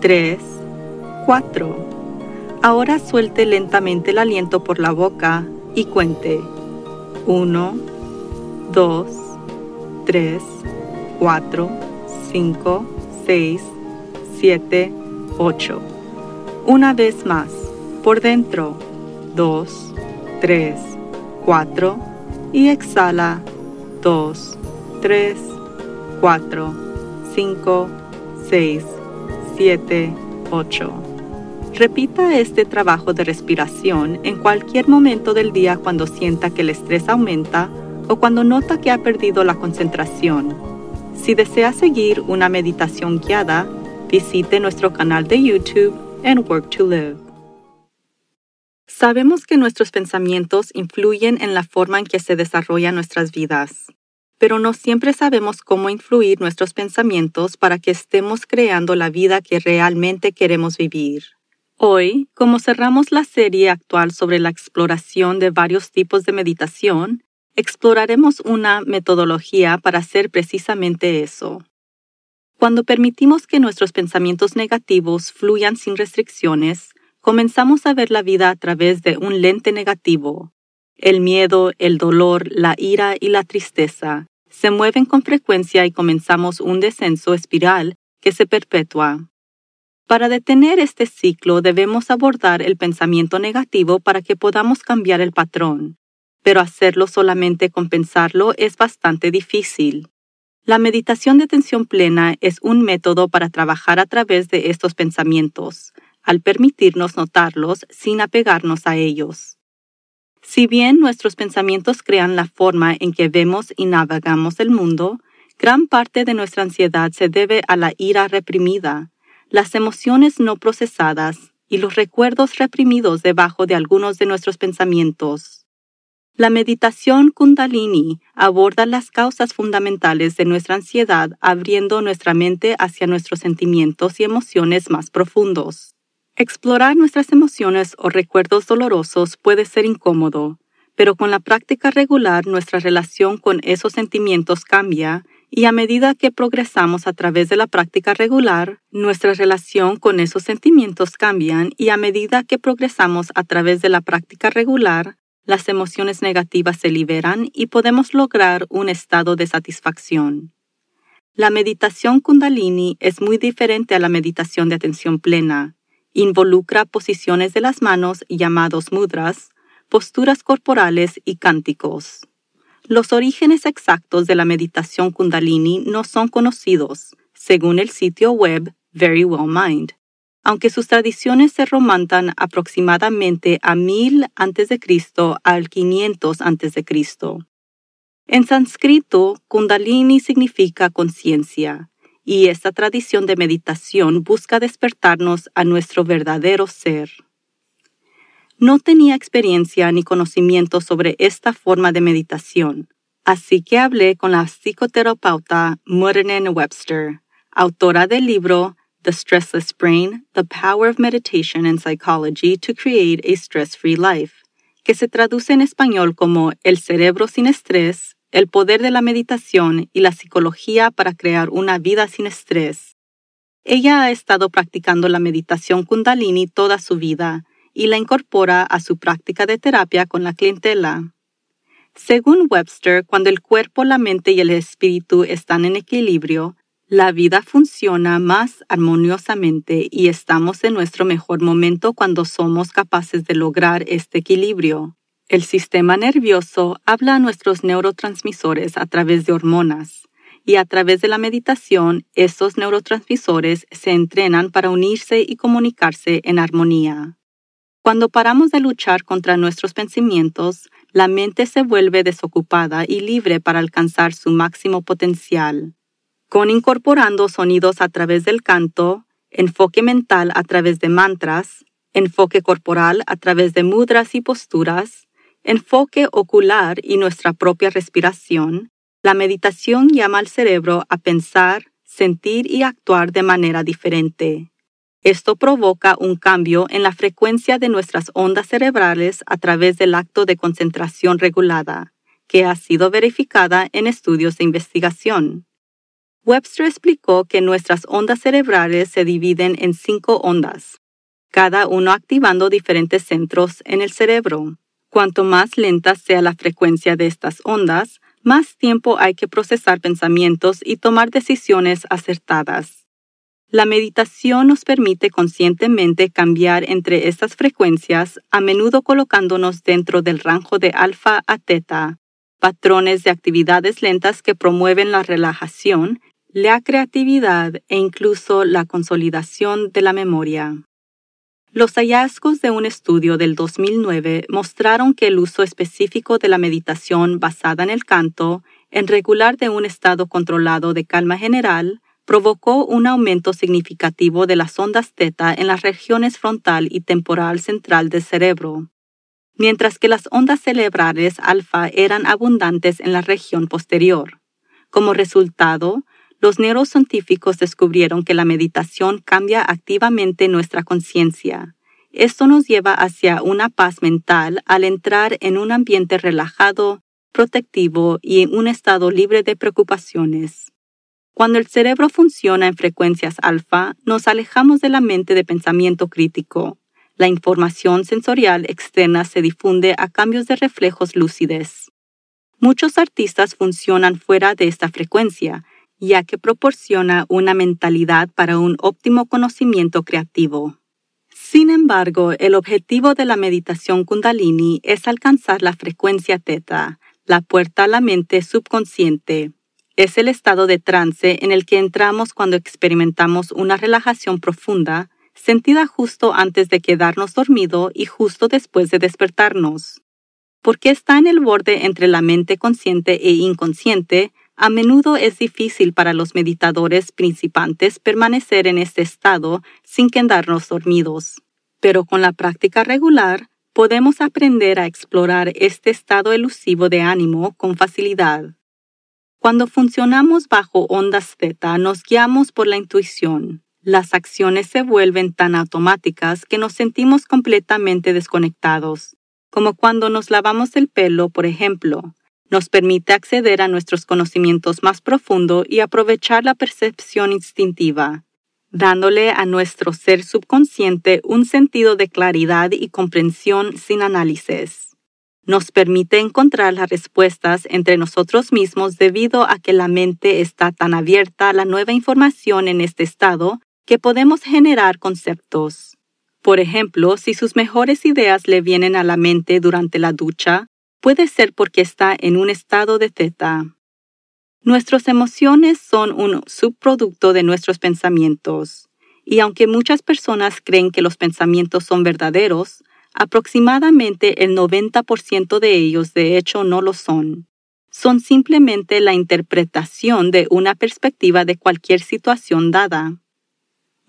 3, 4. Ahora suelte lentamente el aliento por la boca y cuente. 1, 2, 3, 4, 5, 6, 7, 8. Una vez más, por dentro. 2, 3, 4 y exhala 2, 3, 4, 5, 6, 7, 8. Repita este trabajo de respiración en cualquier momento del día cuando sienta que el estrés aumenta o cuando nota que ha perdido la concentración. Si desea seguir una meditación guiada, visite nuestro canal de YouTube en Work to Live. Sabemos que nuestros pensamientos influyen en la forma en que se desarrollan nuestras vidas, pero no siempre sabemos cómo influir nuestros pensamientos para que estemos creando la vida que realmente queremos vivir. Hoy, como cerramos la serie actual sobre la exploración de varios tipos de meditación, exploraremos una metodología para hacer precisamente eso. Cuando permitimos que nuestros pensamientos negativos fluyan sin restricciones, comenzamos a ver la vida a través de un lente negativo. El miedo, el dolor, la ira y la tristeza se mueven con frecuencia y comenzamos un descenso espiral que se perpetúa. Para detener este ciclo debemos abordar el pensamiento negativo para que podamos cambiar el patrón, pero hacerlo solamente con pensarlo es bastante difícil. La meditación de atención plena es un método para trabajar a través de estos pensamientos, al permitirnos notarlos sin apegarnos a ellos. Si bien nuestros pensamientos crean la forma en que vemos y navegamos el mundo, gran parte de nuestra ansiedad se debe a la ira reprimida, las emociones no procesadas y los recuerdos reprimidos debajo de algunos de nuestros pensamientos. La meditación kundalini aborda las causas fundamentales de nuestra ansiedad abriendo nuestra mente hacia nuestros sentimientos y emociones más profundos. Explorar nuestras emociones o recuerdos dolorosos puede ser incómodo, pero con la práctica regular nuestra relación con esos sentimientos cambia y a medida que progresamos a través de la práctica regular, nuestra relación con esos sentimientos cambian y a medida que progresamos a través de la práctica regular, las emociones negativas se liberan y podemos lograr un estado de satisfacción. La meditación kundalini es muy diferente a la meditación de atención plena, Involucra posiciones de las manos llamados mudras, posturas corporales y cánticos. Los orígenes exactos de la meditación kundalini no son conocidos, según el sitio web Very Well Mind, aunque sus tradiciones se romantan aproximadamente a 1000 a.C. al 500 a.C. En sánscrito, kundalini significa conciencia, y esta tradición de meditación busca despertarnos a nuestro verdadero ser. No tenía experiencia ni conocimiento sobre esta forma de meditación, así que hablé con la psicoterapeuta Murden Webster, autora del libro The Stressless Brain, The Power of Meditation and Psychology to Create a Stress-Free Life, que se traduce en español como El cerebro sin estrés el poder de la meditación y la psicología para crear una vida sin estrés. Ella ha estado practicando la meditación kundalini toda su vida y la incorpora a su práctica de terapia con la clientela. Según Webster, cuando el cuerpo, la mente y el espíritu están en equilibrio, la vida funciona más armoniosamente y estamos en nuestro mejor momento cuando somos capaces de lograr este equilibrio. El sistema nervioso habla a nuestros neurotransmisores a través de hormonas y a través de la meditación estos neurotransmisores se entrenan para unirse y comunicarse en armonía. Cuando paramos de luchar contra nuestros pensamientos, la mente se vuelve desocupada y libre para alcanzar su máximo potencial. Con incorporando sonidos a través del canto, enfoque mental a través de mantras, enfoque corporal a través de mudras y posturas, enfoque ocular y nuestra propia respiración, la meditación llama al cerebro a pensar, sentir y actuar de manera diferente. Esto provoca un cambio en la frecuencia de nuestras ondas cerebrales a través del acto de concentración regulada, que ha sido verificada en estudios de investigación. Webster explicó que nuestras ondas cerebrales se dividen en cinco ondas, cada uno activando diferentes centros en el cerebro. Cuanto más lenta sea la frecuencia de estas ondas, más tiempo hay que procesar pensamientos y tomar decisiones acertadas. La meditación nos permite conscientemente cambiar entre estas frecuencias, a menudo colocándonos dentro del rango de alfa a teta, patrones de actividades lentas que promueven la relajación, la creatividad e incluso la consolidación de la memoria. Los hallazgos de un estudio del 2009 mostraron que el uso específico de la meditación basada en el canto, en regular de un estado controlado de calma general, provocó un aumento significativo de las ondas teta en las regiones frontal y temporal central del cerebro, mientras que las ondas cerebrales alfa eran abundantes en la región posterior. Como resultado, los neurocientíficos descubrieron que la meditación cambia activamente nuestra conciencia. Esto nos lleva hacia una paz mental al entrar en un ambiente relajado, protectivo y en un estado libre de preocupaciones. Cuando el cerebro funciona en frecuencias alfa, nos alejamos de la mente de pensamiento crítico. La información sensorial externa se difunde a cambios de reflejos lúcides. Muchos artistas funcionan fuera de esta frecuencia, ya que proporciona una mentalidad para un óptimo conocimiento creativo. Sin embargo, el objetivo de la meditación kundalini es alcanzar la frecuencia teta, la puerta a la mente subconsciente. Es el estado de trance en el que entramos cuando experimentamos una relajación profunda, sentida justo antes de quedarnos dormido y justo después de despertarnos. Porque está en el borde entre la mente consciente e inconsciente, a menudo es difícil para los meditadores principantes permanecer en este estado sin quedarnos dormidos, pero con la práctica regular podemos aprender a explorar este estado elusivo de ánimo con facilidad. Cuando funcionamos bajo ondas theta nos guiamos por la intuición. Las acciones se vuelven tan automáticas que nos sentimos completamente desconectados, como cuando nos lavamos el pelo, por ejemplo nos permite acceder a nuestros conocimientos más profundo y aprovechar la percepción instintiva, dándole a nuestro ser subconsciente un sentido de claridad y comprensión sin análisis. Nos permite encontrar las respuestas entre nosotros mismos debido a que la mente está tan abierta a la nueva información en este estado que podemos generar conceptos. Por ejemplo, si sus mejores ideas le vienen a la mente durante la ducha, puede ser porque está en un estado de teta. Nuestras emociones son un subproducto de nuestros pensamientos, y aunque muchas personas creen que los pensamientos son verdaderos, aproximadamente el 90% de ellos de hecho no lo son. Son simplemente la interpretación de una perspectiva de cualquier situación dada.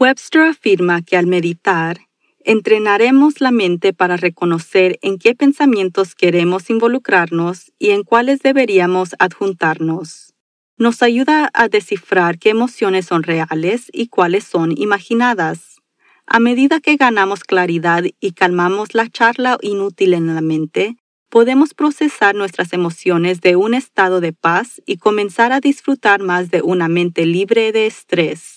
Webster afirma que al meditar, Entrenaremos la mente para reconocer en qué pensamientos queremos involucrarnos y en cuáles deberíamos adjuntarnos. Nos ayuda a descifrar qué emociones son reales y cuáles son imaginadas. A medida que ganamos claridad y calmamos la charla inútil en la mente, podemos procesar nuestras emociones de un estado de paz y comenzar a disfrutar más de una mente libre de estrés.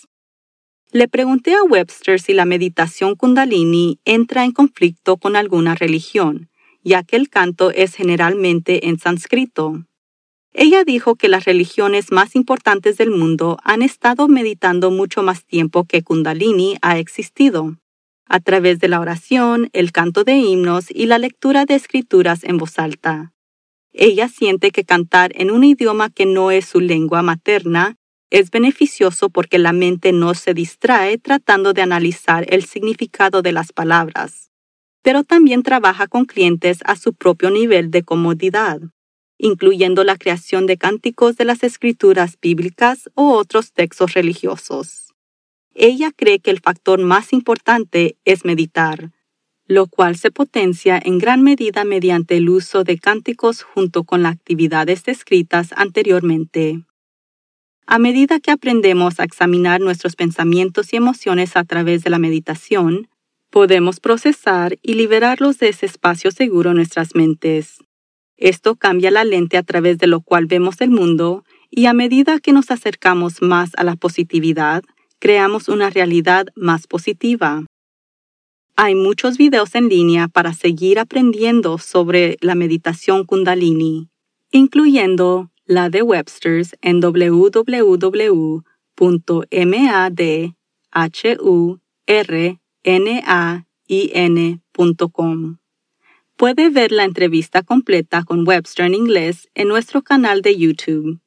Le pregunté a Webster si la meditación kundalini entra en conflicto con alguna religión, ya que el canto es generalmente en sánscrito. Ella dijo que las religiones más importantes del mundo han estado meditando mucho más tiempo que kundalini ha existido, a través de la oración, el canto de himnos y la lectura de escrituras en voz alta. Ella siente que cantar en un idioma que no es su lengua materna es beneficioso porque la mente no se distrae tratando de analizar el significado de las palabras, pero también trabaja con clientes a su propio nivel de comodidad, incluyendo la creación de cánticos de las escrituras bíblicas o otros textos religiosos. ella cree que el factor más importante es meditar, lo cual se potencia en gran medida mediante el uso de cánticos junto con las actividades descritas anteriormente. A medida que aprendemos a examinar nuestros pensamientos y emociones a través de la meditación, podemos procesar y liberarlos de ese espacio seguro en nuestras mentes. Esto cambia la lente a través de lo cual vemos el mundo y a medida que nos acercamos más a la positividad, creamos una realidad más positiva. Hay muchos videos en línea para seguir aprendiendo sobre la meditación kundalini, incluyendo la de Webster's en www.madhurnain.com. Puede ver la entrevista completa con Webster en inglés en nuestro canal de YouTube,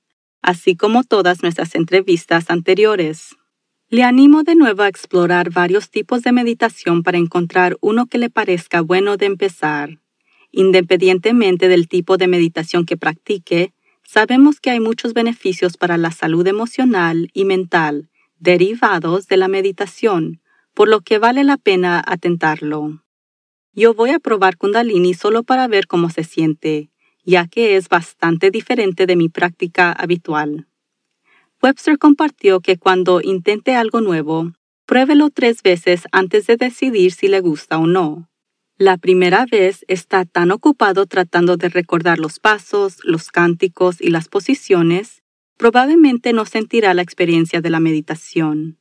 así como todas nuestras entrevistas anteriores. Le animo de nuevo a explorar varios tipos de meditación para encontrar uno que le parezca bueno de empezar. Independientemente del tipo de meditación que practique, Sabemos que hay muchos beneficios para la salud emocional y mental derivados de la meditación, por lo que vale la pena atentarlo. Yo voy a probar Kundalini solo para ver cómo se siente, ya que es bastante diferente de mi práctica habitual. Webster compartió que cuando intente algo nuevo, pruébelo tres veces antes de decidir si le gusta o no. La primera vez está tan ocupado tratando de recordar los pasos, los cánticos y las posiciones, probablemente no sentirá la experiencia de la meditación.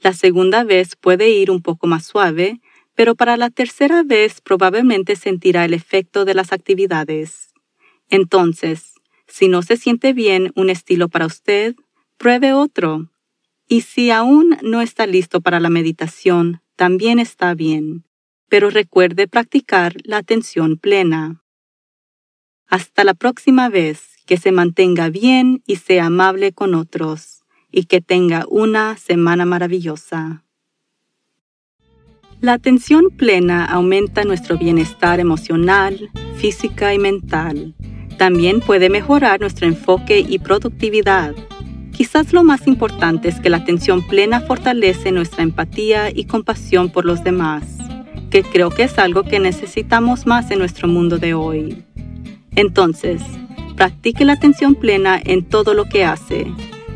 La segunda vez puede ir un poco más suave, pero para la tercera vez probablemente sentirá el efecto de las actividades. Entonces, si no se siente bien un estilo para usted, pruebe otro. Y si aún no está listo para la meditación, también está bien pero recuerde practicar la atención plena. Hasta la próxima vez, que se mantenga bien y sea amable con otros, y que tenga una semana maravillosa. La atención plena aumenta nuestro bienestar emocional, física y mental. También puede mejorar nuestro enfoque y productividad. Quizás lo más importante es que la atención plena fortalece nuestra empatía y compasión por los demás que creo que es algo que necesitamos más en nuestro mundo de hoy. Entonces, practique la atención plena en todo lo que hace.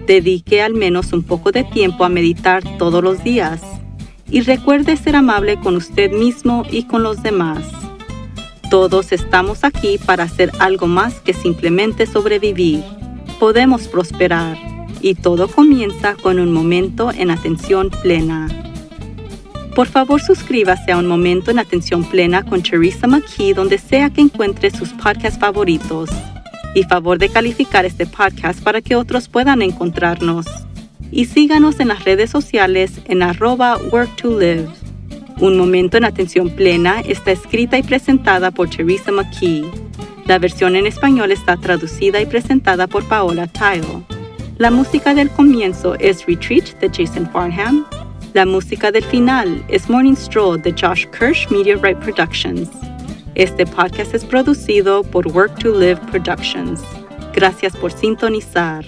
Dedique al menos un poco de tiempo a meditar todos los días. Y recuerde ser amable con usted mismo y con los demás. Todos estamos aquí para hacer algo más que simplemente sobrevivir. Podemos prosperar. Y todo comienza con un momento en atención plena. Por favor, suscríbase a Un Momento en Atención Plena con Teresa McKee donde sea que encuentre sus podcasts favoritos. Y favor de calificar este podcast para que otros puedan encontrarnos. Y síganos en las redes sociales en arroba work to live. Un Momento en Atención Plena está escrita y presentada por Teresa McKee. La versión en español está traducida y presentada por Paola Tile. La música del comienzo es Retreat de Jason Farnham la música del final es Morning Stroll de Josh Kirsch Media Right Productions. Este podcast es producido por Work to Live Productions. Gracias por sintonizar.